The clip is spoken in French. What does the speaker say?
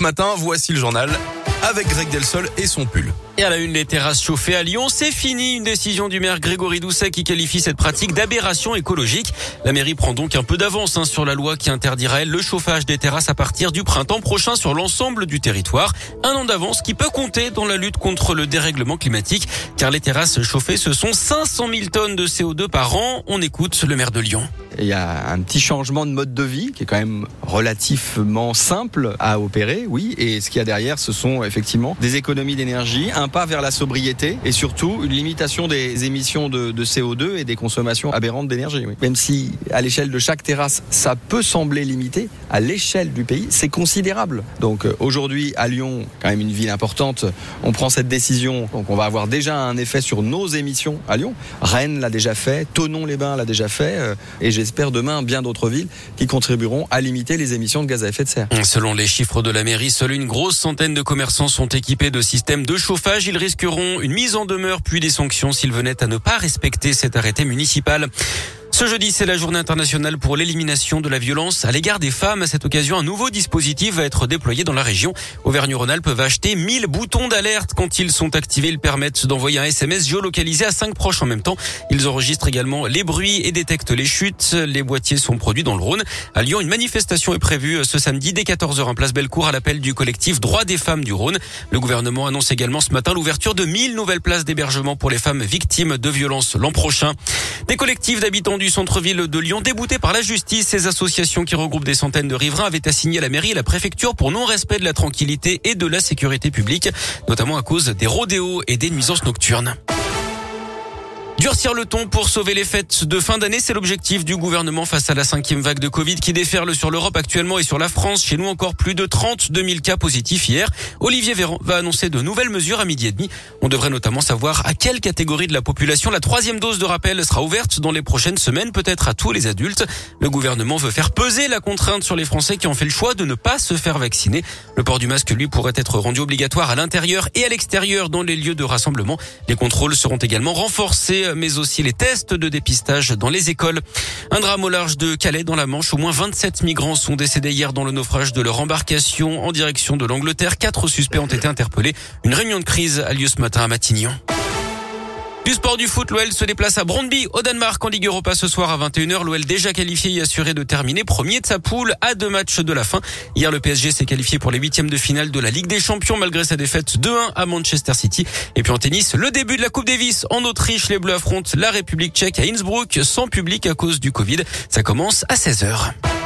Matin, voici le journal avec Greg Delsol et son pull. Et à la une, les terrasses chauffées à Lyon, c'est fini. Une décision du maire Grégory Doucet qui qualifie cette pratique d'aberration écologique. La mairie prend donc un peu d'avance hein, sur la loi qui interdirait le chauffage des terrasses à partir du printemps prochain sur l'ensemble du territoire. Un an d'avance qui peut compter dans la lutte contre le dérèglement climatique, car les terrasses chauffées, ce sont 500 000 tonnes de CO2 par an. On écoute le maire de Lyon. Il y a un petit changement de mode de vie qui est quand même relativement simple à opérer, oui. Et ce qu'il y a derrière, ce sont effectivement des économies d'énergie, un pas vers la sobriété et surtout une limitation des émissions de, CO2 et des consommations aberrantes d'énergie. Même si à l'échelle de chaque terrasse, ça peut sembler limité, à l'échelle du pays, c'est considérable. Donc euh, aujourd'hui, à Lyon, quand même une ville importante, on prend cette décision. Donc on va avoir déjà un effet sur nos émissions à Lyon. Rennes l'a déjà fait, Tonon-les-Bains l'a déjà fait. Euh, et j'espère demain bien d'autres villes qui contribueront à limiter les émissions de gaz à effet de serre. Selon les chiffres de la mairie, seule une grosse centaine de commerçants sont équipés de systèmes de chauffage. Ils risqueront une mise en demeure puis des sanctions s'ils venaient à ne pas respecter cet arrêté municipal. Ce jeudi, c'est la journée internationale pour l'élimination de la violence à l'égard des femmes. À cette occasion, un nouveau dispositif va être déployé dans la région. Auvergne-Rhône-Alpes va acheter 1000 boutons d'alerte. Quand ils sont activés, ils permettent d'envoyer un SMS géolocalisé à 5 proches en même temps. Ils enregistrent également les bruits et détectent les chutes. Les boîtiers sont produits dans le Rhône. À Lyon, une manifestation est prévue ce samedi dès 14h en place Bellecour à l'appel du collectif Droits des femmes du Rhône. Le gouvernement annonce également ce matin l'ouverture de 1000 nouvelles places d'hébergement pour les femmes victimes de violences l'an prochain. Des collectifs d'habitants du centre-ville de Lyon déboutés par la justice. Ces associations qui regroupent des centaines de riverains avaient assigné à la mairie et la préfecture pour non-respect de la tranquillité et de la sécurité publique, notamment à cause des rodéos et des nuisances nocturnes. Durcir le ton pour sauver les fêtes de fin d'année, c'est l'objectif du gouvernement face à la cinquième vague de Covid qui déferle sur l'Europe actuellement et sur la France. Chez nous, encore plus de 32 000 cas positifs hier. Olivier Véran va annoncer de nouvelles mesures à midi et demi. On devrait notamment savoir à quelle catégorie de la population la troisième dose de rappel sera ouverte dans les prochaines semaines, peut-être à tous les adultes. Le gouvernement veut faire peser la contrainte sur les Français qui ont fait le choix de ne pas se faire vacciner. Le port du masque, lui, pourrait être rendu obligatoire à l'intérieur et à l'extérieur dans les lieux de rassemblement. Les contrôles seront également renforcés mais aussi les tests de dépistage dans les écoles. Un drame au large de Calais dans la Manche. Au moins 27 migrants sont décédés hier dans le naufrage de leur embarcation en direction de l'Angleterre. Quatre suspects ont été interpellés. Une réunion de crise a lieu ce matin à Matignon. Du sport du foot, l'OL se déplace à Brondby au Danemark en Ligue Europa ce soir à 21h. L'OL déjà qualifié et assuré de terminer premier de sa poule à deux matchs de la fin. Hier, le PSG s'est qualifié pour les huitièmes de finale de la Ligue des Champions malgré sa défaite 2-1 à Manchester City. Et puis en tennis, le début de la Coupe Davis en Autriche. Les Bleus affrontent la République tchèque à Innsbruck sans public à cause du Covid. Ça commence à 16h.